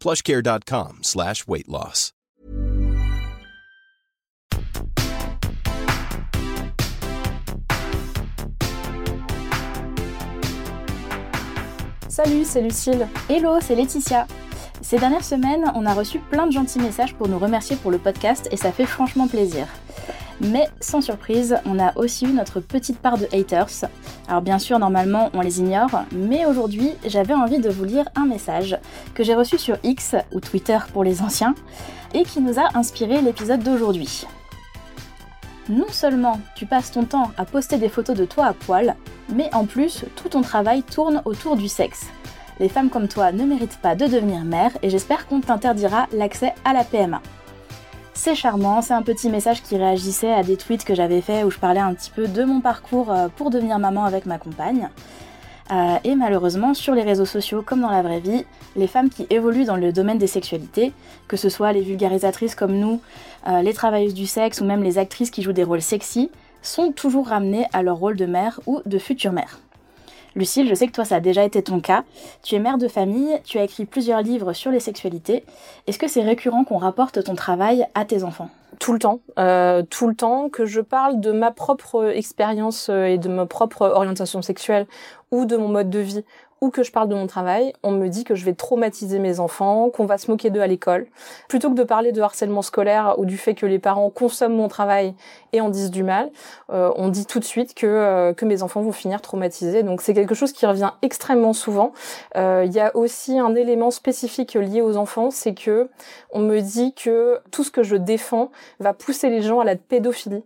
plushcare.com slash weight loss. Salut, c'est Lucille. Hello, c'est Laetitia. Ces dernières semaines, on a reçu plein de gentils messages pour nous remercier pour le podcast et ça fait franchement plaisir. Mais sans surprise, on a aussi eu notre petite part de haters. Alors bien sûr, normalement, on les ignore, mais aujourd'hui, j'avais envie de vous lire un message que j'ai reçu sur X, ou Twitter pour les anciens, et qui nous a inspiré l'épisode d'aujourd'hui. Non seulement tu passes ton temps à poster des photos de toi à poil, mais en plus, tout ton travail tourne autour du sexe. Les femmes comme toi ne méritent pas de devenir mère et j'espère qu'on t'interdira l'accès à la PMA. C'est charmant, c'est un petit message qui réagissait à des tweets que j'avais fait où je parlais un petit peu de mon parcours euh, pour devenir maman avec ma compagne. Euh, et malheureusement, sur les réseaux sociaux comme dans la vraie vie, les femmes qui évoluent dans le domaine des sexualités, que ce soit les vulgarisatrices comme nous, euh, les travailleuses du sexe ou même les actrices qui jouent des rôles sexy, sont toujours ramenées à leur rôle de mère ou de future mère. Lucille, je sais que toi ça a déjà été ton cas. Tu es mère de famille, tu as écrit plusieurs livres sur les sexualités. Est-ce que c'est récurrent qu'on rapporte ton travail à tes enfants? Tout le temps, euh, tout le temps, que je parle de ma propre expérience euh, et de ma propre orientation sexuelle ou de mon mode de vie ou que je parle de mon travail, on me dit que je vais traumatiser mes enfants, qu'on va se moquer d'eux à l'école. Plutôt que de parler de harcèlement scolaire ou du fait que les parents consomment mon travail et en disent du mal, euh, on dit tout de suite que, euh, que mes enfants vont finir traumatisés. Donc c'est quelque chose qui revient extrêmement souvent. Euh, Il y a aussi un élément spécifique lié aux enfants, c'est que on me dit que tout ce que je défends va pousser les gens à la pédophilie,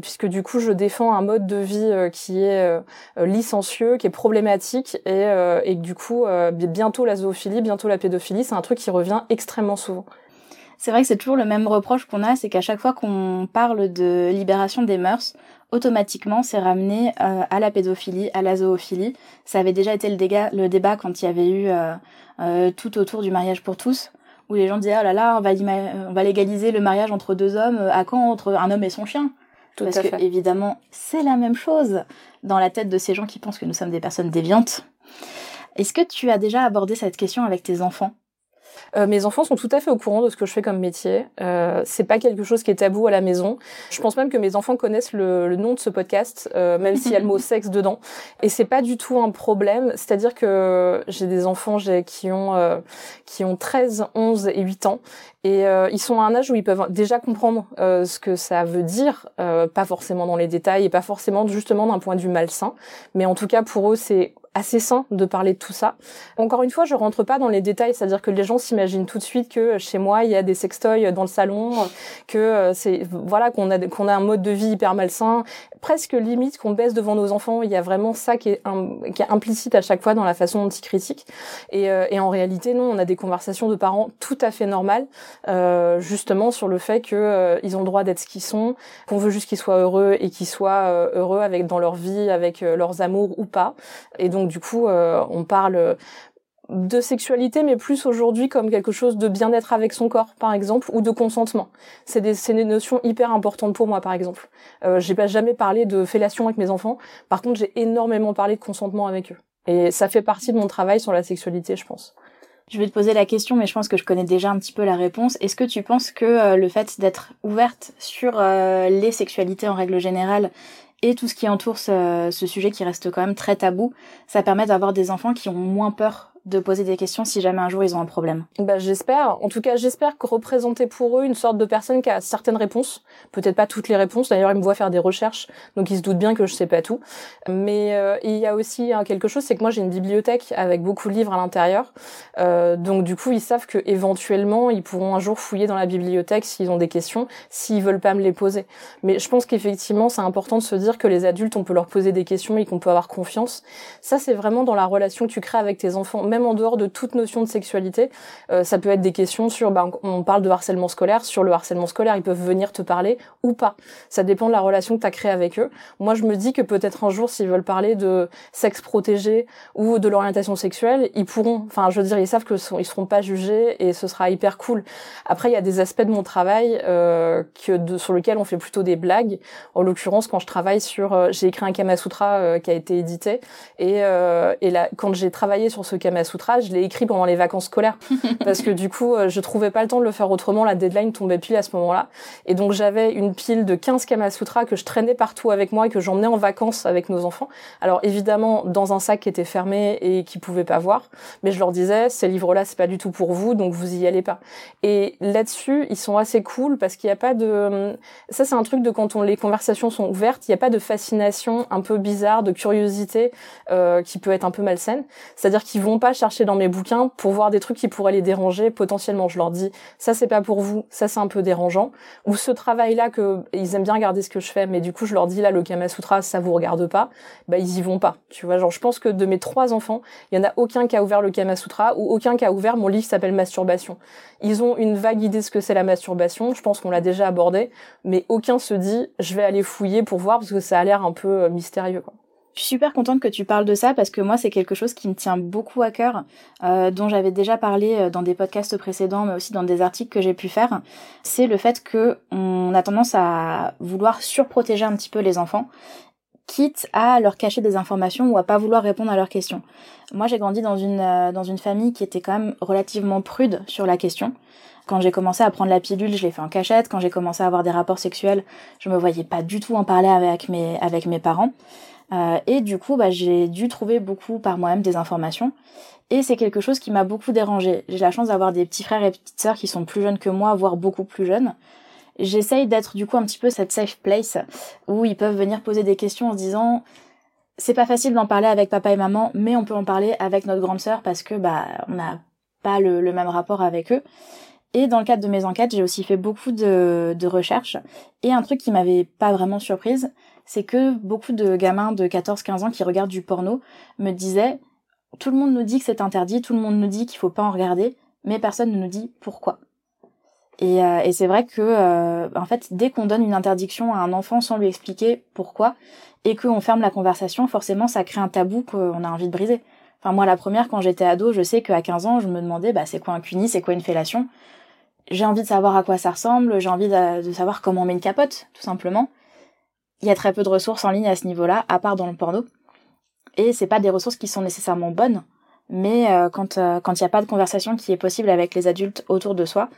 puisque du coup je défends un mode de vie qui est licencieux, qui est problématique et euh, et, du coup, euh, bientôt la zoophilie, bientôt la pédophilie, c'est un truc qui revient extrêmement souvent. C'est vrai que c'est toujours le même reproche qu'on a, c'est qu'à chaque fois qu'on parle de libération des mœurs, automatiquement c'est ramené euh, à la pédophilie, à la zoophilie. Ça avait déjà été le, le débat quand il y avait eu tout autour du mariage pour tous, où les gens disaient oh là là, on va, on va légaliser le mariage entre deux hommes, à quand entre un homme et son chien? Tout Parce à que fait. évidemment, c'est la même chose dans la tête de ces gens qui pensent que nous sommes des personnes déviantes. Est-ce que tu as déjà abordé cette question avec tes enfants? Euh, mes enfants sont tout à fait au courant de ce que je fais comme métier. Euh, c'est pas quelque chose qui est tabou à la maison. Je pense même que mes enfants connaissent le, le nom de ce podcast, euh, même s'il y a le mot sexe dedans. Et c'est pas du tout un problème. C'est-à-dire que j'ai des enfants j'ai, qui ont euh, qui ont 13, 11 et 8 ans. Et euh, ils sont à un âge où ils peuvent déjà comprendre euh, ce que ça veut dire, pas forcément dans les détails et pas forcément justement d'un point de vue malsain, mais en tout cas pour eux c'est assez sain de parler de tout ça. Encore une fois, je rentre pas dans les détails, c'est-à-dire que les gens s'imaginent tout de suite que chez moi il y a des sextoys dans le salon, que c'est voilà qu'on a qu'on a un mode de vie hyper malsain, presque limite qu'on baisse devant nos enfants. Il y a vraiment ça qui est, qui est implicite à chaque fois dans la façon dont ils. Et, euh, et en réalité, non, on a des conversations de parents tout à fait normales, euh, justement sur le fait que euh, ils ont le droit d'être ce qu'ils sont, qu'on veut juste qu'ils soient heureux et qu'ils soient euh, heureux avec dans leur vie, avec euh, leurs amours ou pas. Et donc du coup, euh, on parle de sexualité, mais plus aujourd'hui comme quelque chose de bien-être avec son corps, par exemple, ou de consentement. C'est des, des notions hyper importantes pour moi, par exemple. Euh, j'ai pas jamais parlé de fellation avec mes enfants. Par contre, j'ai énormément parlé de consentement avec eux. Et ça fait partie de mon travail sur la sexualité, je pense. Je vais te poser la question, mais je pense que je connais déjà un petit peu la réponse. Est-ce que tu penses que euh, le fait d'être ouverte sur euh, les sexualités en règle générale et tout ce qui entoure ce, sujet qui reste quand même très tabou, ça permet d'avoir des enfants qui ont moins peur de poser des questions si jamais un jour ils ont un problème. Bah j'espère. En tout cas, j'espère que représenter pour eux une sorte de personne qui a certaines réponses, peut-être pas toutes les réponses. D'ailleurs, ils me voient faire des recherches, donc ils se doutent bien que je sais pas tout. Mais euh, il y a aussi hein, quelque chose, c'est que moi j'ai une bibliothèque avec beaucoup de livres à l'intérieur. Euh, donc du coup, ils savent que éventuellement, ils pourront un jour fouiller dans la bibliothèque s'ils ont des questions, s'ils veulent pas me les poser. Mais je pense qu'effectivement, c'est important de se dire que les adultes, on peut leur poser des questions et qu'on peut avoir confiance. Ça, c'est vraiment dans la relation que tu crées avec tes enfants en dehors de toute notion de sexualité. Euh, ça peut être des questions sur, bah, on parle de harcèlement scolaire, sur le harcèlement scolaire, ils peuvent venir te parler ou pas. Ça dépend de la relation que tu as créée avec eux. Moi, je me dis que peut-être un jour, s'ils veulent parler de sexe protégé ou de l'orientation sexuelle, ils pourront. Enfin, je veux dire, ils savent que ils seront pas jugés et ce sera hyper cool. Après, il y a des aspects de mon travail euh, que de, sur lesquels on fait plutôt des blagues. En l'occurrence, quand je travaille sur, euh, j'ai écrit un Kama Sutra euh, qui a été édité et, euh, et là, quand j'ai travaillé sur ce Kama Sutra, je l'ai écrit pendant les vacances scolaires parce que du coup, je trouvais pas le temps de le faire autrement. La deadline tombait pile à ce moment-là, et donc j'avais une pile de 15 Kama Sutra que je traînais partout avec moi et que j'emmenais en vacances avec nos enfants. Alors évidemment, dans un sac qui était fermé et qui pouvaient pas voir, mais je leur disais, ces livres-là, c'est pas du tout pour vous, donc vous y allez pas. Et là-dessus, ils sont assez cool parce qu'il n'y a pas de, ça c'est un truc de quand on les conversations sont ouvertes, il n'y a pas de fascination un peu bizarre, de curiosité euh, qui peut être un peu malsaine. C'est-à-dire qu'ils vont pas chercher dans mes bouquins pour voir des trucs qui pourraient les déranger potentiellement. Je leur dis ça c'est pas pour vous, ça c'est un peu dérangeant. Ou ce travail-là que ils aiment bien regarder ce que je fais, mais du coup je leur dis là le Kama Sutra ça vous regarde pas, bah ils y vont pas. Tu vois, genre je pense que de mes trois enfants, il y en a aucun qui a ouvert le Kama Sutra ou aucun qui a ouvert mon livre s'appelle Masturbation. Ils ont une vague idée de ce que c'est la masturbation. Je pense qu'on l'a déjà abordé, mais aucun se dit je vais aller fouiller pour voir parce que ça a l'air un peu euh, mystérieux. Quoi. Je suis super contente que tu parles de ça parce que moi c'est quelque chose qui me tient beaucoup à cœur, euh, dont j'avais déjà parlé euh, dans des podcasts précédents, mais aussi dans des articles que j'ai pu faire. C'est le fait que on a tendance à vouloir surprotéger un petit peu les enfants, quitte à leur cacher des informations ou à pas vouloir répondre à leurs questions. Moi j'ai grandi dans une euh, dans une famille qui était quand même relativement prude sur la question. Quand j'ai commencé à prendre la pilule, je l'ai fait en cachette. Quand j'ai commencé à avoir des rapports sexuels, je me voyais pas du tout en parler avec mes avec mes parents. Euh, et du coup, bah, j'ai dû trouver beaucoup par moi-même des informations. Et c'est quelque chose qui m'a beaucoup dérangé. J'ai la chance d'avoir des petits frères et petites sœurs qui sont plus jeunes que moi, voire beaucoup plus jeunes. J'essaye d'être du coup un petit peu cette safe place où ils peuvent venir poser des questions en se disant c'est pas facile d'en parler avec papa et maman, mais on peut en parler avec notre grande sœur parce que bah on n'a pas le, le, même rapport avec eux. Et dans le cadre de mes enquêtes, j'ai aussi fait beaucoup de, de recherches. Et un truc qui m'avait pas vraiment surprise, c'est que beaucoup de gamins de 14-15 ans qui regardent du porno me disaient tout le monde nous dit que c'est interdit, tout le monde nous dit qu'il faut pas en regarder, mais personne ne nous dit pourquoi. Et, euh, c'est vrai que euh, en fait, dès qu'on donne une interdiction à un enfant sans lui expliquer pourquoi et qu'on ferme la conversation, forcément, ça crée un tabou qu'on a envie de briser. Enfin, moi, la première, quand j'étais ado, je sais qu'à 15 ans, je me demandais, bah, c'est quoi un cuni, c'est quoi une fellation? J'ai envie de savoir à quoi ça ressemble, j'ai envie de savoir comment on met une capote, tout simplement il y a très peu de ressources en ligne à ce niveau-là, à part dans le porno. Et c'est pas des ressources qui sont nécessairement bonnes, mais euh, quand euh, quand il n'y a pas de conversation qui est possible avec les adultes autour de soi,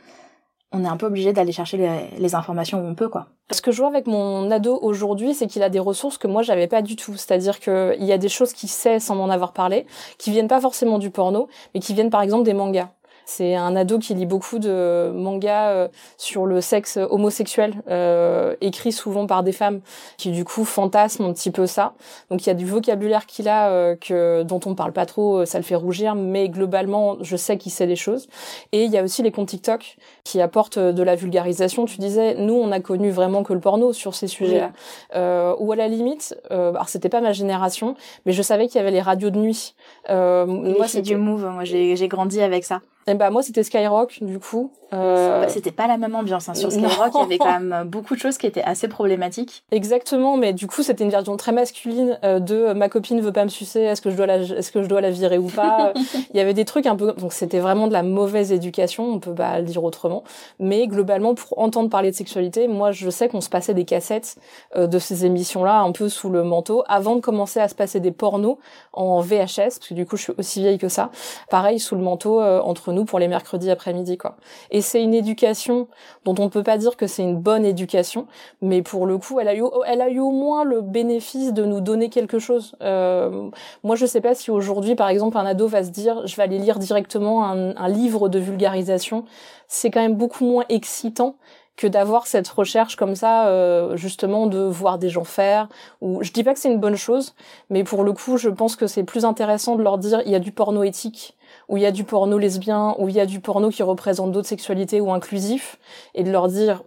on est un peu obligé d'aller chercher les, informations où on peut, quoi. Ce que je vois avec mon ado aujourd'hui, c'est qu'il a des ressources que moi j'avais pas du tout. C'est-à-dire qu'il y a des choses qu'il sait sans m'en avoir parlé, qui viennent pas forcément du porno, mais qui viennent par exemple des mangas. C'est un ado qui lit beaucoup de mangas euh, sur le sexe homosexuel, euh, écrit souvent par des femmes, qui du coup fantasment un petit peu ça. Donc il y a du vocabulaire qu'il a euh, que dont on parle pas trop, ça le fait rougir, mais globalement je sais qu'il sait des choses. Et il y a aussi les comptes TikTok qui apportent de la vulgarisation. Tu disais, nous on a connu vraiment que le porno sur ces sujets-là. Euh, ou à la limite, euh, alors c'était pas ma génération, mais je savais qu'il y avait les radios de nuit. Euh, moi c'est du move. Moi j'ai grandi avec ça. Et bah moi c'était Skyrock du coup. Euh... C'était pas la même ambiance hein. sur Skyrock, il y avait quand même beaucoup de choses qui étaient assez problématiques. Exactement, mais du coup c'était une version très masculine euh, de euh, ma copine veut pas me sucer, est-ce que je dois la est-ce que je dois la virer ou pas? Il y avait des trucs un peu donc c'était vraiment de la mauvaise éducation, on peut pas le dire autrement, mais globalement pour entendre parler de sexualité, moi je sais qu'on se passait des cassettes euh, de ces émissions là un peu sous le manteau avant de commencer à se passer des pornos en VHS parce que du coup je suis aussi vieille que ça. Pareil sous le manteau entre nous pour les mercredis après-midi quoi. Et c'est une éducation dont on peut pas dire que c'est une bonne éducation, mais pour le coup, elle a eu, elle a eu au moins le bénéfice de nous donner quelque chose. Euh, moi, je sais pas si aujourd'hui, par exemple, un ado va se dire, je vais aller lire directement un, un livre de vulgarisation. C'est quand même beaucoup moins excitant que d'avoir cette recherche comme ça, euh, justement, de voir des gens faire. Ou je dis pas que c'est une bonne chose, mais pour le coup, je pense que c'est plus intéressant de leur dire il y a du porno éthique où il y a du porno lesbien, où il y a du porno qui représente d'autres sexualités ou inclusif, et de leur dire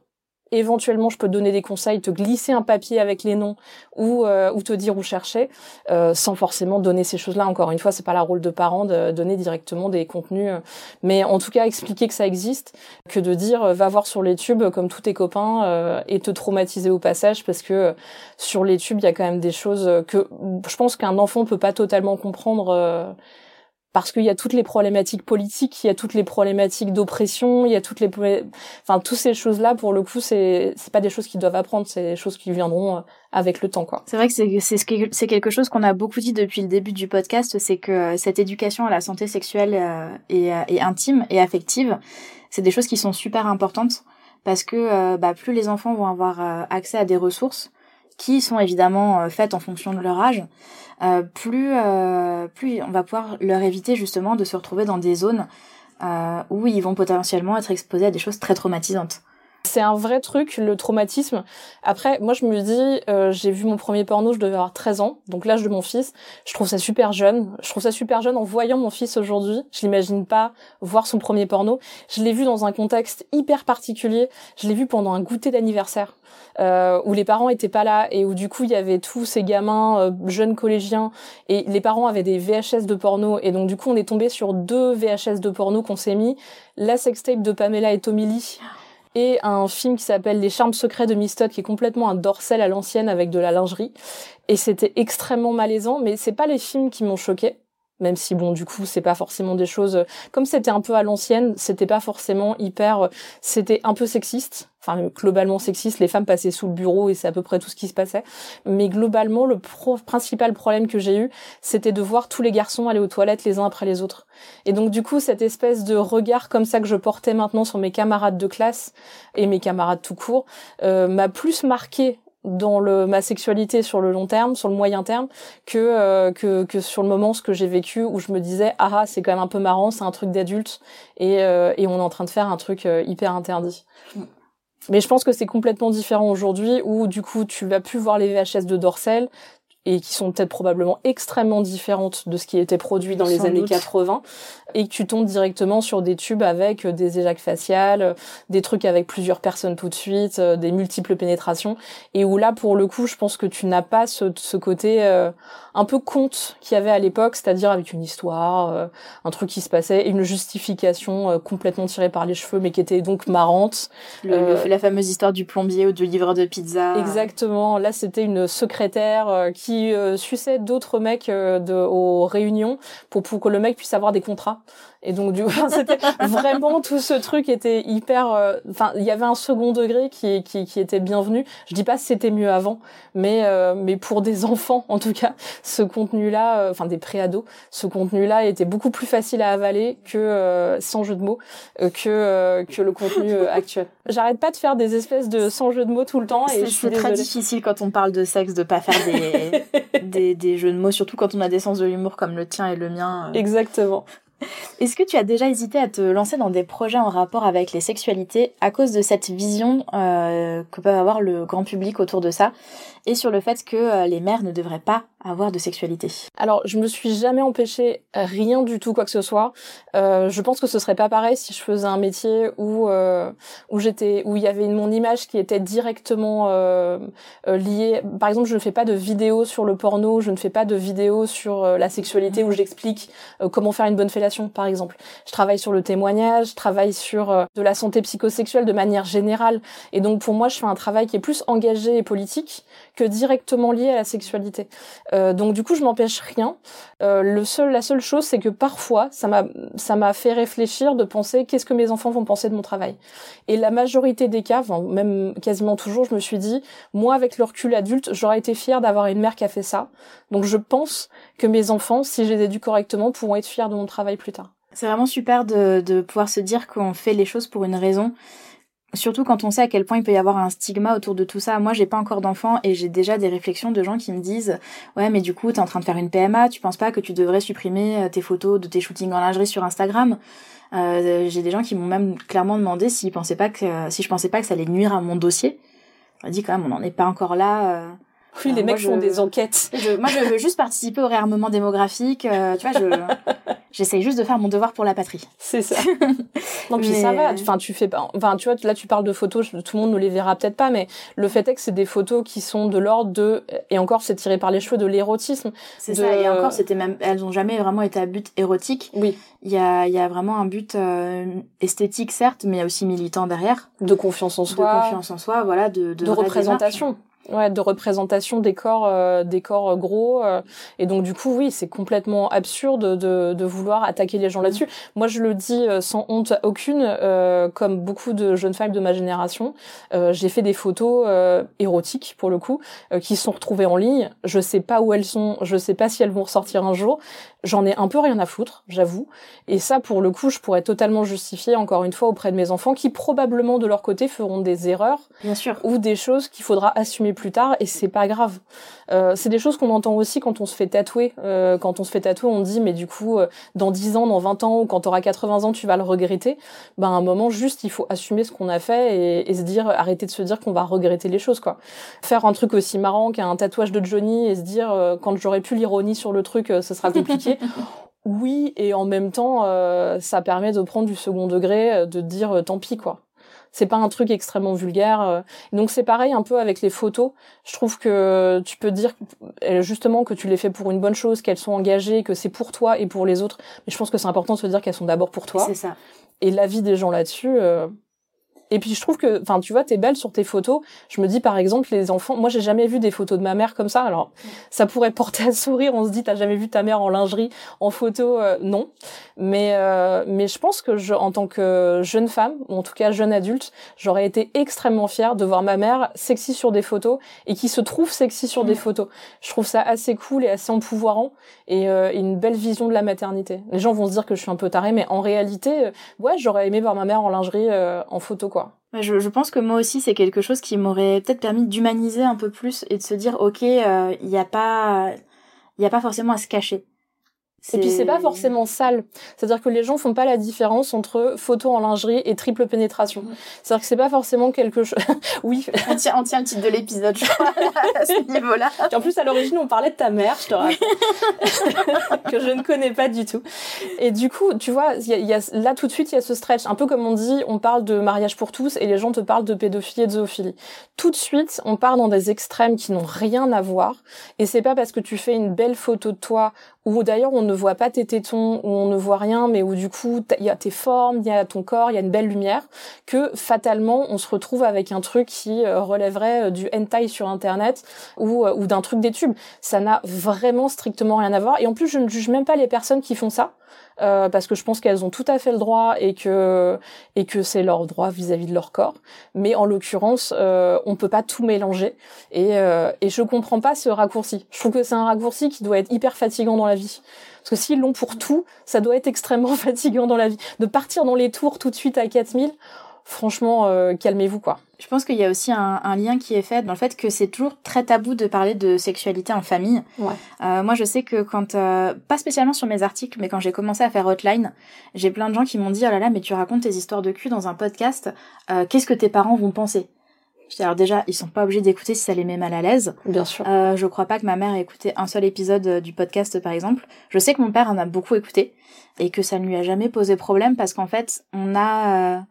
éventuellement je peux te donner des conseils, te glisser un papier avec les noms ou euh, ou te dire où chercher, euh, sans forcément donner ces choses-là. Encore une fois, c'est pas la rôle de parent de donner directement des contenus, euh, mais en tout cas expliquer que ça existe, que de dire va voir sur les tubes comme tous tes copains et te traumatiser au passage parce que sur les tubes il y a quand même des choses que je pense qu'un enfant peut pas totalement comprendre parce qu'il y a toutes les problématiques politiques, il y a toutes les problématiques d'oppression, il y a toutes les, enfin, toutes ces choses-là, pour le coup, c'est, c'est pas des choses qu'ils doivent apprendre, c'est des choses qui viendront euh, avec le temps, quoi. C'est vrai que c'est, c'est, quelque chose qu'on a beaucoup dit depuis le début du podcast, c'est que euh, cette éducation à la santé sexuelle euh, et, et intime et affective, c'est des choses qui sont super importantes parce que bah, plus les enfants vont avoir accès à des ressources qui sont évidemment faites en fonction de leur âge, euh, plus, euh, plus on va pouvoir leur éviter justement de se retrouver dans des zones euh, où ils vont potentiellement être exposés à des choses très traumatisantes. C'est un vrai truc, le traumatisme. Après, moi, je me dis, euh, j'ai vu mon premier porno, je devais avoir 13 ans, donc l'âge de mon fils. Je trouve ça super jeune. Je trouve ça super jeune en voyant mon fils aujourd'hui. Je l'imagine pas voir son premier porno. Je l'ai vu dans un contexte hyper particulier. Je l'ai vu pendant un goûter d'anniversaire. Euh, où les parents étaient pas là et où du coup il y avait tous ces gamins euh, jeunes collégiens et les parents avaient des VHS de porno et donc du coup on est tombé sur deux VHS de porno qu'on s'est mis la sextape de Pamela et Tommy Lee et un film qui s'appelle Les charmes secrets de Miss qui est complètement un dorsel à l'ancienne avec de la lingerie. Et c'était extrêmement malaisant mais c'est pas les films qui m'ont choqué même si bon du coup c'est pas forcément des choses comme c'était un peu à l'ancienne c'était pas forcément hyper c'était un peu sexiste. Enfin globalement sexiste les femmes passaient sous le bureau et c'est à peu près tout ce qui se passait. Mais globalement le principal problème que j'ai eu c'était de voir tous les garçons aller aux toilettes les uns après les autres. Et donc du coup cette espèce de regard comme ça que je portais maintenant sur mes camarades de classe et mes camarades tout court euh, m'a plus marqué dans le, ma sexualité sur le long terme, sur le moyen terme, que, euh, que, que sur le moment ce que j'ai vécu où je me disais ah, ah c'est quand même un peu marrant, c'est un truc d'adulte et, euh, et on est en train de faire un truc euh, hyper interdit. Mm. Mais je pense que c'est complètement différent aujourd'hui où du coup tu vas plus voir les VHS de Dorsel, et qui sont peut-être probablement extrêmement différentes de ce qui était produit dans les années 80 et que tu tombes directement sur des tubes avec euh, des éjacs faciales, euh, des trucs avec plusieurs personnes tout de suite, euh, des multiples pénétrations et où là pour le coup je pense que tu n'as pas ce, ce côté un peu conte qu'il y avait à l'époque, c'est-à-dire avec une histoire, un truc qui se passait, une justification complètement tirée par les cheveux mais qui était donc marrante. la fameuse histoire du plombier ou du livreur de pizza. Exactement, là c'était une secrétaire qui qui euh, d'autres mecs euh, aux réunions pour que le mec puisse avoir des contrats. Et donc du coup, c'était vraiment tout ce truc était hyper. Euh, enfin, il y avait un second degré qui, qui, qui était bienvenu. Je dis pas c'était mieux avant, mais euh, mais pour des enfants en tout cas, ce contenu-là, euh, enfin des préados, ce contenu-là était beaucoup plus facile à avaler que sans jeu de mots que que le contenu actuel. J'arrête pas de faire des espèces de sans jeu de mots tout le temps et c'est très difficile quand on parle de sexe de pas faire des, des des jeux de mots, surtout quand on a des sens de l'humour comme le tien et le mien. Exactement. Est-ce que tu as déjà hésité à te lancer dans des projets en rapport avec les sexualités à cause de cette vision euh, que peut avoir le grand public autour de ça? Et sur le fait que euh, les mères ne devraient pas avoir de sexualité Alors, je me suis jamais empêché rien du tout, quoi que ce soit. Euh, je pense que ce serait pas pareil si je faisais un métier où euh, où j'étais où il y avait mon image qui était directement euh, euh, liée. Par exemple, je ne fais pas de vidéos sur le porno, je ne fais pas de vidéos sur la sexualité où j'explique comment faire une bonne fellation par exemple. Je travaille sur le témoignage, je travaille sur euh, de la santé psychosexuelle de manière générale. Et donc pour moi, je fais un travail qui est plus engagé et politique que directement lié à la sexualité. Euh, donc du coup, je m'empêche rien. Euh, le seul, la seule chose, c'est que parfois, ça m'a, ça m'a fait réfléchir de penser qu'est-ce que mes enfants vont penser de mon travail? Et la majorité des cas, même quasiment toujours, je me suis dit, moi, avec le recul adulte, j'aurais été fière d'avoir une mère qui a fait ça. Donc je pense que mes enfants, si je les éduque correctement, pourront être fiers de mon travail plus tard. C'est vraiment super de, de pouvoir se dire qu'on fait les choses pour une raison. Surtout quand on sait à quel point il peut y avoir un stigma autour de tout ça. Moi, j'ai pas encore d'enfants et j'ai déjà des réflexions de gens qui me disent "Ouais, mais du coup, t'es en train de faire une PMA, tu penses pas que tu devrais supprimer euh, tes photos de tes shootings en lingerie sur Instagram? Euh, J'ai des gens qui m'ont même clairement demandé s'ils pensaient pas que si je pensais pas que ça allait nuire à mon dossier. On dit quand même, on n'en est pas encore là. Euh, oui, les mecs font des enquêtes. moi, je veux juste participer au réarmement démographique. Euh, tu vois, je j'essaye juste de faire mon devoir pour la patrie. C'est ça. non, puis ça va. Enfin, tu fais pas. Enfin, tu vois, là, tu parles de photos. Tout le monde ne les verra peut-être pas, mais le fait est que c'est des photos qui sont de l'ordre de. Et encore, c'est tiré par les cheveux de l'érotisme. C'est ça. Et encore, c'était même. Elles ont jamais vraiment été à but érotique. Oui. Il y a, il y a vraiment un but euh, esthétique, certes, mais il y a aussi militant derrière. De confiance en soi. De confiance en soi, voilà, de de, de représentation ouais, de représentation des corps, euh, des corps euh, gros. Euh, et donc du coup, oui, c'est complètement absurde de, de vouloir attaquer les gens mm. là-dessus. Moi, je le dis sans honte aucune, comme beaucoup de jeunes femmes de ma génération, j'ai fait des photos érotiques pour le coup, qui sont retrouvées en ligne. Je sais pas où elles sont, je sais pas si elles vont ressortir un jour. J'en ai un peu rien à foutre, j'avoue. Et ça, pour le coup, je pourrais totalement justifier encore une fois auprès de mes enfants, qui probablement de leur côté feront des erreurs, bien sûr, ou des choses qu'il faudra assumer plus tard et c'est pas grave. Euh, c'est des choses qu'on entend aussi quand on se fait tatouer. Euh, quand on se fait tatouer, on dit mais du coup euh, dans 10 ans, dans 20 ans ou quand tu auras 80 ans, tu vas le regretter. Ben à un moment juste il faut assumer ce qu'on a fait et, et, se dire arrêter de se dire qu'on va regretter les choses quoi. Faire un truc aussi marrant qu'un tatouage de Johnny et se dire quand j'aurais pu l'ironie sur le truc, ce sera compliqué. oui, et en même temps, ça permet de prendre du second degré, de dire tant pis quoi c'est pas un truc extrêmement vulgaire. Euh. Donc c'est pareil un peu avec les photos. Je trouve que tu peux dire euh, justement que tu les fais pour une bonne chose, qu'elles sont engagées, que c'est pour toi et pour les autres. Mais je pense que c'est important de se dire qu'elles sont d'abord pour toi. C'est ça. Et l'avis des gens là-dessus, euh, et puis je trouve que, enfin, tu vois, t'es belle sur tes photos. Je me dis par exemple, les enfants, moi j'ai jamais vu des photos de ma mère comme ça. Alors, ça pourrait porter à sourire. On se dit, t'as jamais vu ta mère en lingerie, en photo, euh, non. Mais euh, mais je pense que je, en tant que jeune femme, ou en tout cas jeune adulte, j'aurais été extrêmement fière de voir ma mère sexy sur des photos et qui se trouve sexy sur des photos. Je trouve ça assez cool et assez empouvoirant et, euh, une belle vision de la maternité. Les gens vont se dire que je suis un peu tarée, mais en réalité, ouais, j'aurais aimé voir ma mère en lingerie, en photo, quoi. Je, pense que moi aussi c'est quelque chose qui m'aurait peut-être permis d'humaniser un peu plus et de se dire ok il euh, n'y a pas il a pas forcément à se cacher et puis c'est pas forcément sale. C'est-à-dire que les gens font pas la différence entre photo en lingerie et triple pénétration. C'est-à-dire que c'est pas forcément quelque chose. oui. On tient, on tient le titre de l'épisode, je crois, à ce niveau-là. en plus, à l'origine, on parlait de ta mère, je te rappelle. que je ne connais pas du tout. Et du coup, tu vois, y a, y a, là tout de suite, il y a ce stretch. Un peu comme on dit, on parle de mariage pour tous et les gens te parlent de pédophilie et de zoophilie. Tout de suite, on part dans des extrêmes qui n'ont rien à voir. Et c'est pas parce que tu fais une belle photo de toi ou d'ailleurs on ne voit pas tes tétons, où on ne voit rien, mais où du coup il y a tes formes, il y a ton corps, il y a une belle lumière, que fatalement on se retrouve avec un truc qui euh, relèverait euh, du hentai sur internet euh, ou d'un truc des tubes. Ça n'a vraiment strictement rien à voir. Et en plus je ne juge même pas les personnes qui font ça. Euh, parce que je pense qu'elles ont tout à fait le droit et que et que c'est leur droit vis-à-vis de leur corps. Mais en l'occurrence, euh, on peut pas tout mélanger et euh, et je comprends pas ce raccourci. Je trouve que c'est un raccourci qui doit être hyper fatigant dans la vie. Parce que s'ils l'ont pour tout, ça doit être extrêmement fatigant dans la vie. De partir dans les tours tout de suite à 4000, franchement, euh, calmez-vous quoi. Je pense qu'il y a aussi un, lien qui est fait dans le fait que c'est toujours très tabou de parler de sexualité en famille. Ouais. Euh, moi, je sais que quand, euh, pas spécialement sur mes articles, mais quand j'ai commencé à faire Hotline, j'ai plein de gens qui m'ont dit, oh là là, mais tu racontes tes histoires de cul dans un podcast, qu'est-ce que tes parents vont penser? Alors déjà, ils sont pas obligés d'écouter si ça les met mal à l'aise. Bien sûr. Euh, je crois pas que ma mère ait écouté un seul épisode du podcast, par exemple. Je sais que mon père en a beaucoup écouté et que ça ne lui a jamais posé problème parce qu'en fait, on a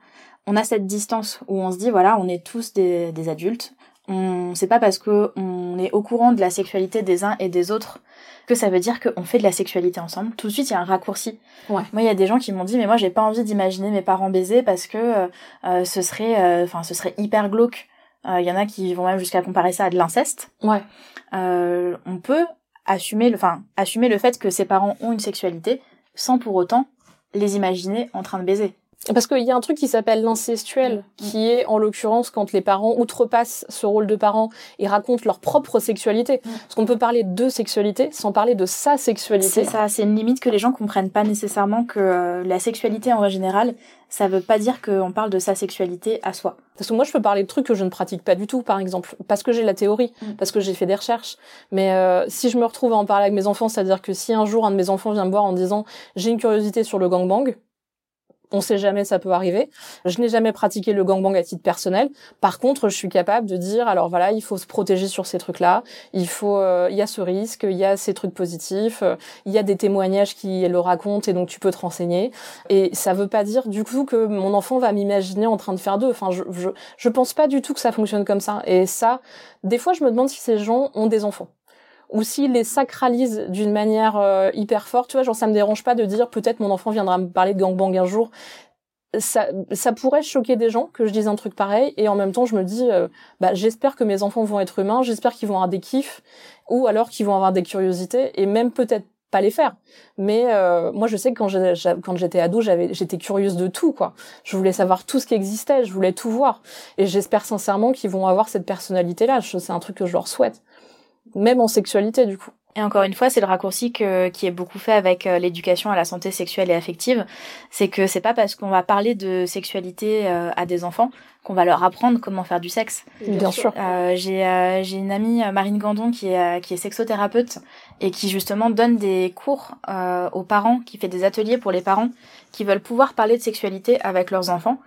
on a cette distance où on se dit voilà, on est tous des, adultes, on c'est pas parce que on est au courant de la sexualité des uns et des autres que ça veut dire qu'on fait de la sexualité ensemble. Tout de suite, il y a un raccourci. Ouais. Moi, il y a des gens qui m'ont dit, mais moi, j'ai pas envie d'imaginer mes parents baiser parce que euh, euh, ce serait, enfin, ce serait hyper glauque. Il y en a qui vont même jusqu'à comparer ça à de l'inceste. Ouais. on peut assumer le, enfin, assumer le fait que ses parents ont une sexualité sans pour autant les imaginer en train de baiser. Parce qu'il y a un truc qui s'appelle l'incestuel, mm. qui est en l'occurrence quand les parents outrepassent ce rôle de parent et racontent leur propre sexualité. Mm. Parce qu'on peut parler de sexualité sans parler de sa sexualité. C'est ça, c'est une limite que les gens comprennent pas nécessairement que euh, la sexualité en général, ça veut pas dire qu'on parle de sa sexualité à soi. Parce que moi, je peux parler de trucs que je ne pratique pas du tout, par exemple, parce que j'ai la théorie, mm. parce que j'ai fait des recherches. Mais euh, si je me retrouve à en parler avec mes enfants, c'est-à-dire que si un jour un de mes enfants vient me voir en disant j'ai une curiosité sur le gangbang, on sait jamais, ça peut arriver. Je n'ai jamais pratiqué le gangbang à titre personnel. Par contre, je suis capable de dire, alors voilà, il faut se protéger sur ces trucs-là. Il faut, euh, il y a ce risque, il y a ces trucs positifs, euh, il y a des témoignages qui le racontent et donc tu peux te renseigner. Et ça veut pas dire du coup que mon enfant va m'imaginer en train de faire d'eux. Enfin, je, je, je pense pas du tout que ça fonctionne comme ça. Et ça, des fois, je me demande si ces gens ont des enfants ou s'ils les sacralisent d'une manière euh, hyper forte, tu vois, genre ça me dérange pas de dire peut-être mon enfant viendra me parler de gangbang un jour. Ça, ça pourrait choquer des gens que je dise un truc pareil et en même temps je me dis euh, bah j'espère que mes enfants vont être humains, j'espère qu'ils vont avoir des kiffs ou alors qu'ils vont avoir des curiosités et même peut-être pas les faire. Mais euh, moi, je sais que quand j'étais ado, j'avais, j'étais curieuse de tout, quoi. Je voulais savoir tout ce qui existait, je voulais tout voir. Et j'espère sincèrement qu'ils vont avoir cette personnalité-là. C'est un truc que je leur souhaite même en sexualité du coup. Et encore une fois, c'est le raccourci que, qui est beaucoup fait avec euh, l'éducation à la santé sexuelle et affective. C'est que c'est pas parce qu'on va parler de sexualité euh, à des enfants qu'on va leur apprendre comment faire du sexe. Bien, sûr. Euh, j'ai euh, j'ai une amie Marine Gandon qui est qui est sexothérapeute et qui justement donne des cours aux parents, qui fait des ateliers pour les parents qui veulent pouvoir parler de sexualité avec leurs enfants.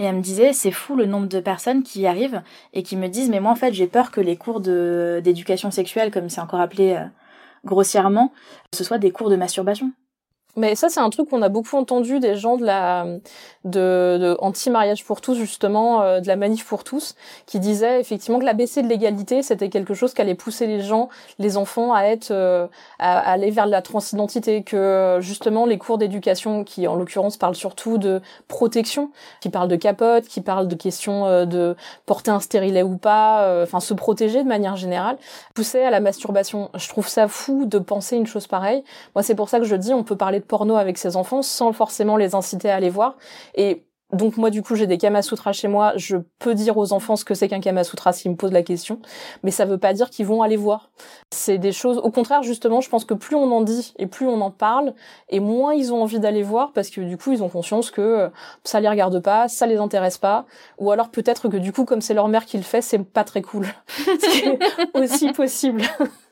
Et elle me disait, c'est fou le nombre de personnes qui y arrivent et qui me disent, mais moi en fait j'ai peur que les cours d'éducation sexuelle, comme c'est encore appelé grossièrement, ce soit des cours de masturbation. Mais ça, c'est un truc qu'on a beaucoup entendu des gens de la de, de anti-mariage pour tous, justement, euh, de la manif pour tous, qui disaient effectivement que la baissée de l'égalité, c'était quelque chose qui allait pousser les gens, les enfants, à être euh, à, aller vers la transidentité, que justement les cours d'éducation, qui en l'occurrence parlent surtout de protection, qui parlent de capote, qui parlent de questions euh, de porter un stérilet ou pas, enfin se protéger de manière générale, poussaient à la masturbation. Je trouve ça fou de penser une chose pareille. Moi, c'est pour ça que je dis, on peut parler porno avec ses enfants sans forcément les inciter à aller voir. Et donc moi du coup j'ai des Kamasutras chez moi, je peux dire aux enfants ce que c'est qu'un Kamasutra s'ils me posent la question, mais ça veut pas dire qu'ils vont aller voir. C'est des choses au contraire justement, je pense que plus on en dit et plus on en parle et moins ils ont envie d'aller voir parce que du coup ils ont conscience que ça les regarde pas, ça les intéresse pas ou alors peut-être que du coup comme c'est leur mère qui le fait, c'est pas très cool. c'est aussi possible.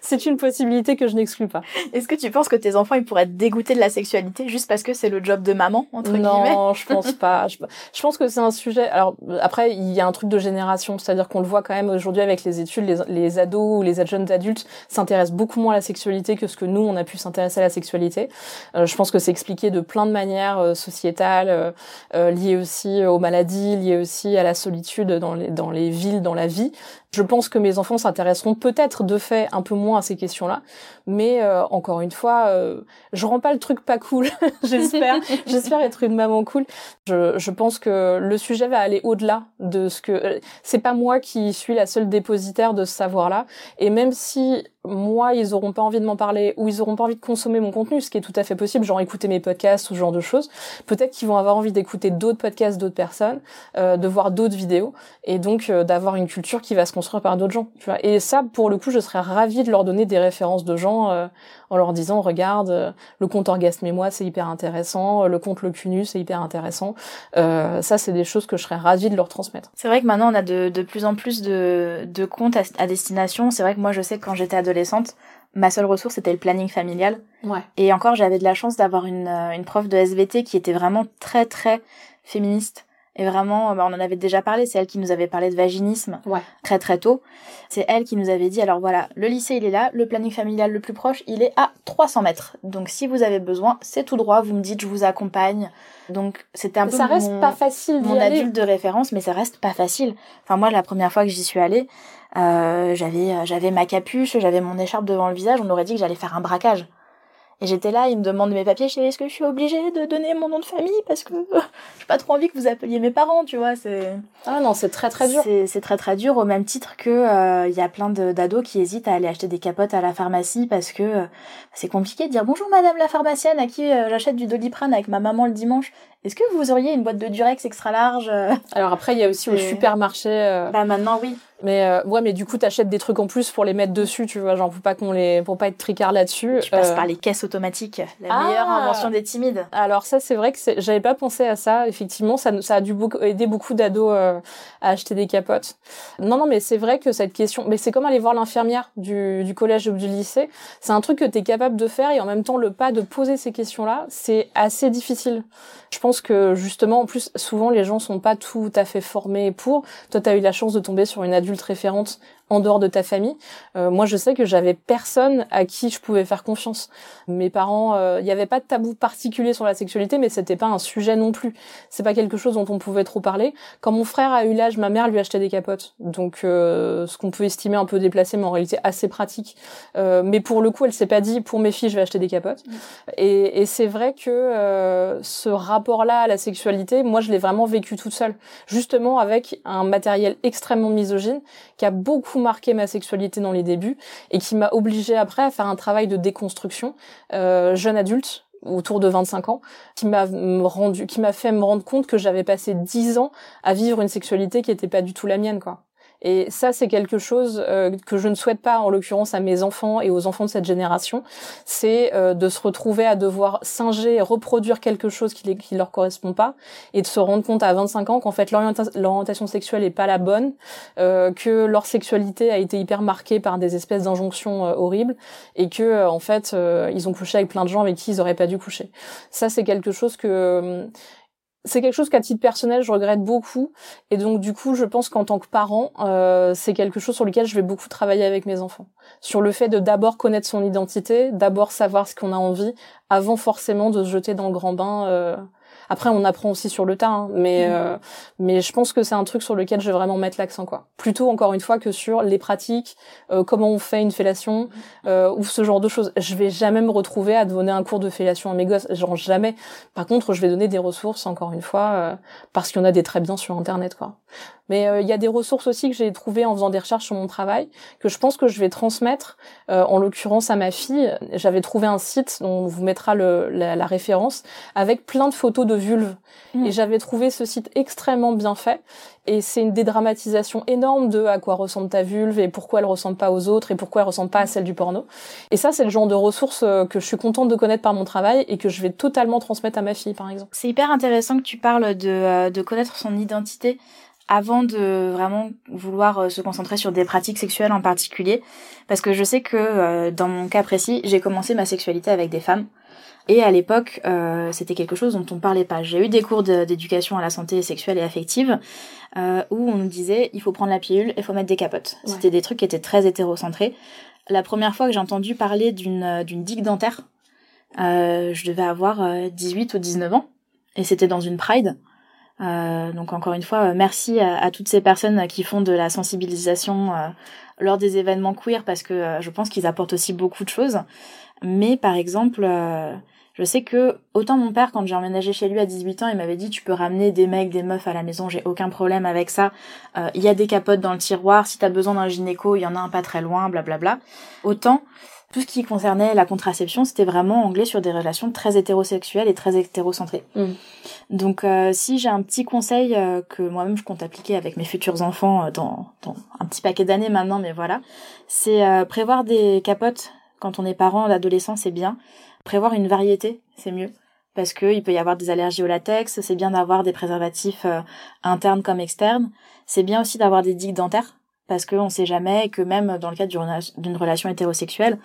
C'est une possibilité que je n'exclus pas. Est-ce que tu penses que tes enfants ils pourraient être dégoûtés de la sexualité juste parce que c'est le job de maman entre guillemets Non, je pense pas. Je, pense que c'est un sujet. Alors après, il y a un truc de génération, c'est-à-dire qu'on le voit quand même aujourd'hui avec les études, les, les ados ou les jeunes adultes s'intéressent beaucoup moins à la sexualité que ce que nous on a pu s'intéresser à la sexualité. Euh, je pense que c'est expliqué de plein de manières euh, sociétales, euh, liées aussi aux maladies, liées aussi à la solitude dans les dans les villes, dans la vie. Je pense que mes enfants s'intéresseront peut-être de fait un peu moins à ces questions-là, mais euh, encore une fois, euh, je rends pas le truc pas cool. j'espère, j'espère être une maman cool. Je, je pense que le sujet va aller au-delà de ce que euh, c'est pas moi qui suis la seule dépositaire de ce savoir-là, et même si moi, ils auront pas envie de m'en parler ou ils auront pas envie de consommer mon contenu, ce qui est tout à fait possible, genre écouter mes podcasts ou ce genre de choses. Peut-être qu'ils vont avoir envie d'écouter d'autres podcasts d'autres personnes, euh, de voir d'autres vidéos et donc euh, d'avoir une culture qui va se construire par d'autres gens. Tu vois. Et ça, pour le coup, je serais ravie de leur donner des références de gens euh, en leur disant, regarde, le compte Orgasme et moi, c'est hyper intéressant, le compte Le Cunu, c'est hyper intéressant. ça, c'est des choses que je serais ravie de leur transmettre. C'est vrai que maintenant, on a de, de plus en plus de, de comptes à, à destination. C'est vrai que moi, je sais que quand j'étais adolescente, ma seule ressource c'était le planning familial. Ouais. Et encore, j'avais de la chance d'avoir une, euh, une prof de SVT qui était vraiment très très féministe. Et vraiment, bah, on en avait déjà parlé, c'est elle qui nous avait parlé de vaginisme Ouais. très très tôt. C'est elle qui nous avait dit, alors voilà, le lycée il est là, le planning familial le plus proche, il est à 300 mètres. Donc si vous avez besoin, c'est tout droit, vous me dites, je vous accompagne. Donc c'était un peu Ça reste mon, pas facile mon aller. adulte de référence, mais ça reste pas facile. Enfin moi, la première fois que j'y suis allée, euh, j'avais j'avais ma capuche, j'avais mon écharpe devant le visage, on aurait dit que j'allais faire un braquage. Et j'étais là, il me demande mes papiers, je dis, est-ce que je suis obligée de donner mon nom de famille parce que euh, j'ai pas trop envie que vous appeliez mes parents, tu vois, c'est Ah non, c'est très très dur. c'est très très dur au même titre que euh, il y a plein de- d'ados qui hésitent à aller acheter des capotes à la pharmacie parce que euh, c'est compliqué de dire bonjour madame la pharmacienne à qui euh, j'achète du doliprane avec ma maman le dimanche. Est-ce que vous auriez une boîte de Durex extra large Alors après, il y a aussi au supermarché. Bah maintenant oui. Mais euh, ouais, mais du coup, t'achètes des trucs en plus pour les mettre dessus, tu vois, genre pour pas qu'on les, pour pas être tricard là-dessus. Tu passes Euh, par les caisses automatiques, la Ah meilleure invention des timides. Alors ça, c'est vrai que j'avais pas pensé à ça. Effectivement, ça, ça a dû beaucoup, aider beaucoup d'ados euh, à acheter des capotes. Non, non, mais c'est vrai que cette question, mais c'est comme aller voir l'infirmière du, du collège ou du lycée. C'est un truc que t'es capable de faire et en même temps le pas de poser ces questions-là, c'est assez difficile. Je pense que justement, en plus, souvent les gens sont pas tout à fait formés pour. Toi, t'as eu la chance de tomber sur une adulte référente en dehors de ta famille. Euh, moi, je sais que j'avais personne à qui je pouvais faire confiance. Mes parents, euh, il n'y avait pas de tabou particulier sur la sexualité, mais c'était pas un sujet non plus. C'est pas quelque chose dont on pouvait trop parler. Quand mon frère a eu l'âge, ma mère lui achetait des capotes, donc euh, ce qu'on peut estimer un peu déplacé, mais en réalité assez pratique. Euh, mais pour le coup, elle s'est pas dit pour mes filles, je vais acheter des capotes. Et, et c'est vrai que euh, ce rapport-là à la sexualité, moi, je l'ai vraiment vécu toute seule, justement avec un matériel extrêmement misogyne qui a beaucoup marqué ma sexualité dans les débuts et qui m'a obligée après à faire un travail de déconstruction euh, jeune adulte autour de 25 ans qui m'a rendu qui m'a fait me rendre compte que j'avais passé 10 ans à vivre une sexualité qui était pas du tout la mienne quoi. Et ça, c'est quelque chose euh, que je ne souhaite pas, en l'occurrence, à mes enfants et aux enfants de cette génération. C'est euh, de se retrouver à devoir singer reproduire quelque chose qui, les, qui leur correspond pas, et de se rendre compte à 25 ans qu'en fait l'orienta- l'orientation sexuelle est pas la bonne, euh, que leur sexualité a été hyper marquée par des espèces d'injonctions horribles, et que en fait ils ont couché avec plein de gens avec qui ils auraient pas dû coucher. Ça, c'est quelque chose que c'est quelque chose qu'à titre personnel je regrette beaucoup et donc du coup je pense qu'en tant que parent euh, c'est quelque chose sur lequel je vais beaucoup travailler avec mes enfants sur le fait de d'abord connaître son identité d'abord savoir ce qu'on a envie avant forcément de se jeter dans le grand bain euh. Après on apprend aussi sur le tas hein, mais euh, mais je pense que c'est un truc sur lequel je vais vraiment mettre l'accent quoi. Plutôt encore une fois que sur les pratiques euh, comment on fait une fellation euh, ou ce genre de choses. Je vais jamais me retrouver à donner un cours de fellation à mes gosses genre jamais. Par contre, je vais donner des ressources, encore une fois, euh, parce qu'il y en a des très bien sur Internet, quoi. Mais euh, il y a des ressources aussi que j'ai trouvées en faisant des recherches sur mon travail, que je pense que je vais transmettre, euh, en l'occurrence à ma fille. J'avais trouvé un site dont on vous mettra le, la, la référence, avec plein de photos de vulves. Mm. Et j'avais trouvé ce site extrêmement bien fait. Et c'est une dédramatisation énorme de à quoi ressemble ta vulve et pourquoi elle ressemble pas aux autres et pourquoi elle ressemble pas à celle du porno. Et ça, c'est le genre de ressources euh, que je suis contente de connaître par mon travail et que je vais totalement transmettre à ma fille, par exemple. C'est hyper intéressant que tu parles de, euh, de connaître son identité avant de vraiment vouloir euh, se concentrer sur des pratiques sexuelles en particulier. Parce que je sais que euh, dans mon cas précis, j'ai commencé ma sexualité avec des femmes. Et à l'époque, euh, c'était quelque chose dont on parlait pas. J'ai eu des cours de- d'éducation à la santé sexuelle et affective euh, où on nous disait il faut prendre la pilule, il faut mettre des capotes. Ouais. C'était des trucs qui étaient très hétérocentrés. La première fois que j'ai entendu parler d'une digue dentaire, je devais avoir euh, 18 ou 19 ans et c'était dans une pride. Euh, donc encore une fois, euh, merci à, toutes ces personnes qui font de la sensibilisation euh, lors des événements queer parce que euh, je pense qu'ils apportent aussi beaucoup de choses. Mais par exemple, euh, je sais que autant mon père quand j'ai emménagé chez lui à 18 ans, il m'avait dit tu peux ramener des mecs, des meufs à la maison, j'ai aucun problème avec ça. Euh, Il y a des capotes dans le tiroir, si t'as besoin d'un gynéco, il y en a un pas très loin, blablabla. Autant tout ce qui concernait la contraception, c'était vraiment anglais sur des relations très hétérosexuelles et très hétérocentrées. Mm. Donc euh, si j'ai un petit conseil euh, que moi-même je compte appliquer avec mes futurs enfants euh, dans, dans un petit paquet d'années maintenant, mais voilà, c'est prévoir des capotes quand on est parent, l'adolescent, c'est bien. Prévoir une variété, c'est mieux. Parce que il peut y avoir des allergies au latex, c'est bien d'avoir des préservatifs euh, internes comme externes. C'est bien aussi d'avoir des digues dentaires, parce qu'on sait jamais que même dans le cadre d'une- relation hétérosexuelle,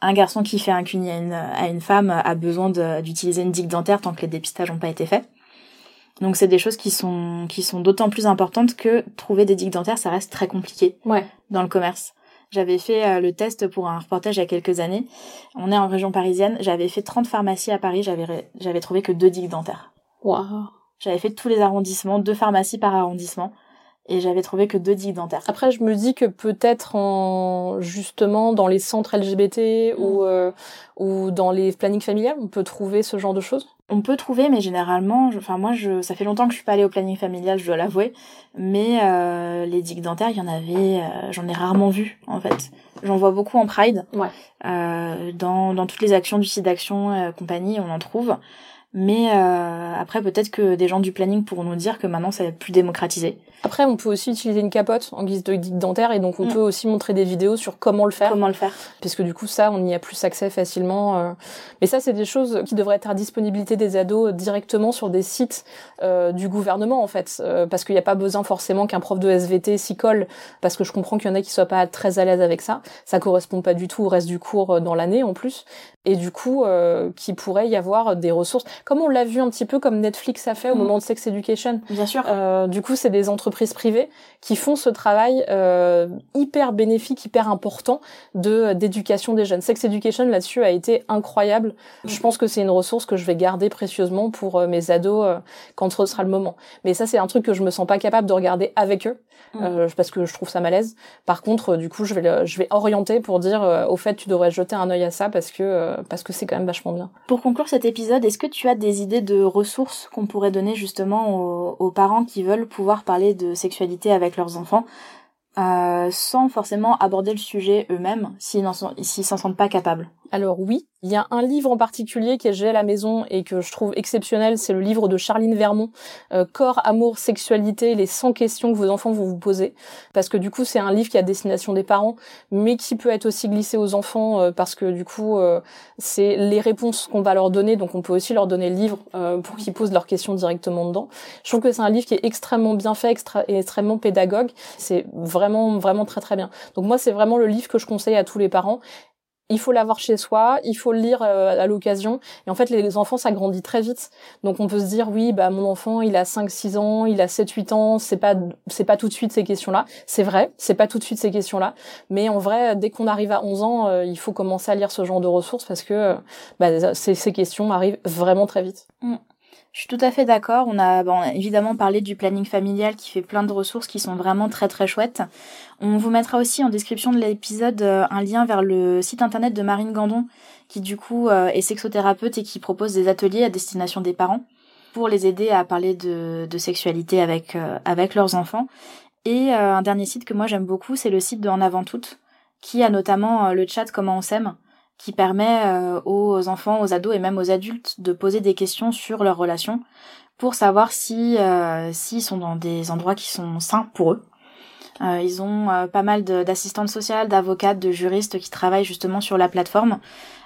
un garçon qui fait un cuni à une, à une femme a besoin d'utiliser une digue dentaire tant que les dépistages n'ont pas été faits. Donc c'est des choses qui sont qui sont d'autant plus importantes que trouver des digues dentaires, ça reste très compliqué Ouais. dans le commerce. J'avais fait euh, le test pour un reportage il y a quelques années. On est en région parisienne. J'avais fait 30 pharmacies à Paris. J'avais trouvé que deux digues dentaires. Waouh. J'avais fait tous les arrondissements, deux pharmacies par arrondissement, et j'avais trouvé que deux digues dentaires. Après, je me dis que peut-être en justement dans les centres LGBT ou euh, ou dans les plannings familiales, on peut trouver ce genre de choses? On peut trouver, mais généralement, je- enfin moi, je, ça fait longtemps que je suis pas allée au planning familial, je dois l'avouer. Mais euh, les digues dentaires, il y en avait, euh, j'en ai rarement vu en fait. J'en vois beaucoup en Pride. Ouais. Euh, dans, dans toutes les actions du site d'action euh, compagnie, on en trouve. Mais euh, après, peut-être que des gens du planning pourront nous dire que maintenant, ça va être plus démocratisé. Après, on peut aussi utiliser une capote en guise de guide dentaire et donc on Mm. peut aussi montrer des vidéos sur comment le faire. Comment le faire puisque du coup ça on y a plus accès facilement euh. mais ça c'est des choses qui devraient être à disponibilité des ados directement sur des sites euh, du gouvernement en fait euh, parce qu'il n'y a pas besoin forcément qu'un prof de SVT s'y colle parce que je comprends qu'il y en a qui soient pas très à l'aise avec ça ça correspond pas du tout au reste du cours euh, dans l'année en plus et du coup euh, qu'il pourrait y avoir des ressources comme on l'a vu un petit peu comme Netflix a fait au Mm. moment de Sex Education Bien sûr. euh, du coup, c'est des entreprises privées qui font ce travail euh, hyper bénéfique, hyper important de d'éducation des jeunes. Sex Education là-dessus a été incroyable. Je pense que c'est une ressource que je vais garder précieusement pour euh, mes ados euh, quand ce sera le moment. Mais ça, c'est un truc que je me sens pas capable de regarder avec eux euh, parce que je trouve ça malaise. Par contre, euh, du coup, je vais le- je vais orienter pour dire euh, au fait, tu devrais jeter un œil à ça parce que euh, parce que c'est quand même vachement bien. Pour conclure cet épisode, est-ce que tu as des idées de ressources qu'on pourrait donner justement aux, parents qui veulent pouvoir parler de sexualité avec leurs enfants euh, sans forcément aborder le sujet eux-mêmes s'ils s'en sentent pas capables. Alors oui, il y a un livre en particulier que j'ai à la maison et que je trouve exceptionnel, c'est le livre de Charline Vermont, euh, Corps, amour, sexualité, les 100 questions que vos enfants vont vous poser. Parce que du coup, c'est un livre qui a destination des parents, mais qui peut être aussi glissé aux enfants euh, parce que du coup, euh, c'est les réponses qu'on va leur donner, donc on peut aussi leur donner le livre pour qu'ils posent leurs questions directement dedans. Je trouve que c'est un livre qui est extrêmement bien fait, et extrêmement pédagogue. C'est vraiment, vraiment très très bien. Donc moi, c'est vraiment le livre que je conseille à tous les parents il faut l'avoir chez soi, il faut le lire euh, à l'occasion. Et en fait, les enfants, ça grandit très vite. Donc on peut se dire, oui, bah mon enfant, il a 5-6 ans, il a 7-8 ans, c'est pas c'est pas tout de suite ces questions-là. C'est vrai, c'est pas tout de suite ces questions-là. Mais en vrai, dès qu'on arrive à 11 ans, euh, il faut commencer à lire ce genre de ressources parce que euh, bah, ces, ces questions arrivent vraiment très vite. Je suis tout à fait d'accord. On a évidemment parlé du planning familial qui fait plein de ressources qui sont vraiment très très chouettes. On vous mettra aussi en description de l'épisode euh, un lien vers le site internet de Marine Gandon qui du coup euh, est sexothérapeute et qui propose des ateliers à destination des parents pour les aider à parler de, sexualité avec, euh, avec leurs enfants. Et un dernier site que moi j'aime beaucoup, c'est le site de En Avant Toutes qui a notamment le chat Comment on s'aime qui permet euh, aux enfants, aux ados et même aux adultes de poser des questions sur leurs relations pour savoir si euh, s'ils sont dans des endroits qui sont sains pour eux. Euh, ils ont pas mal d'assistantes sociales, d'avocates, de juristes qui travaillent justement sur la plateforme,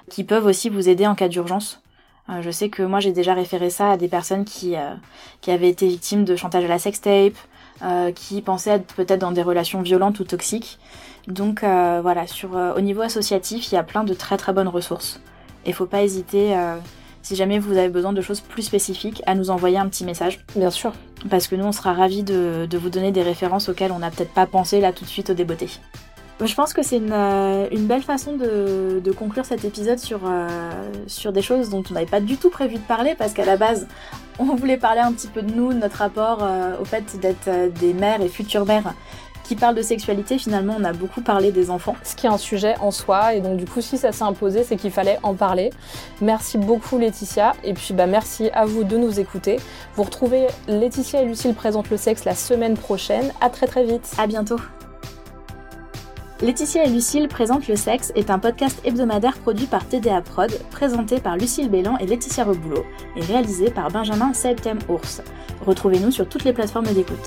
qui peuvent aussi vous aider en cas d'urgence. Je sais que moi j'ai déjà référé ça à des personnes qui qui avaient été victimes de chantage à la sextape, euh, qui pensaient être peut-être dans des relations violentes ou toxiques. Donc euh, voilà, sur euh, au niveau associatif, il y a plein de très très bonnes ressources. Et faut pas hésiter, si jamais vous avez besoin de choses plus spécifiques, à nous envoyer un petit message. Bien sûr. Parce que nous, on sera ravis de, de vous donner des références auxquelles on n'a peut-être pas pensé là tout de suite au débeauté. Je pense que c'est une, euh, une belle façon de, de conclure cet épisode sur, euh, sur des choses dont on n'avait pas du tout prévu de parler parce qu'à la base, on voulait parler un petit peu de nous, de notre rapport euh, au fait d'être euh, des mères et futures mères qui parlent de sexualité. Finalement, on a beaucoup parlé des enfants. Ce qui est un sujet en soi et donc du coup si ça s'est imposé c'est qu'il fallait en parler. Merci beaucoup Laetitia et puis bah merci à vous de nous écouter. Vous retrouvez Laetitia et Lucille présentent le sexe la semaine prochaine. À très très vite. À bientôt. Laetitia et Lucille présentent le sexe est un podcast hebdomadaire produit par TDA Prod, présenté par Lucille Bélan et Laetitia Reboulot, et réalisé par Benjamin Septem Ours. Retrouvez-nous sur toutes les plateformes d'écoute.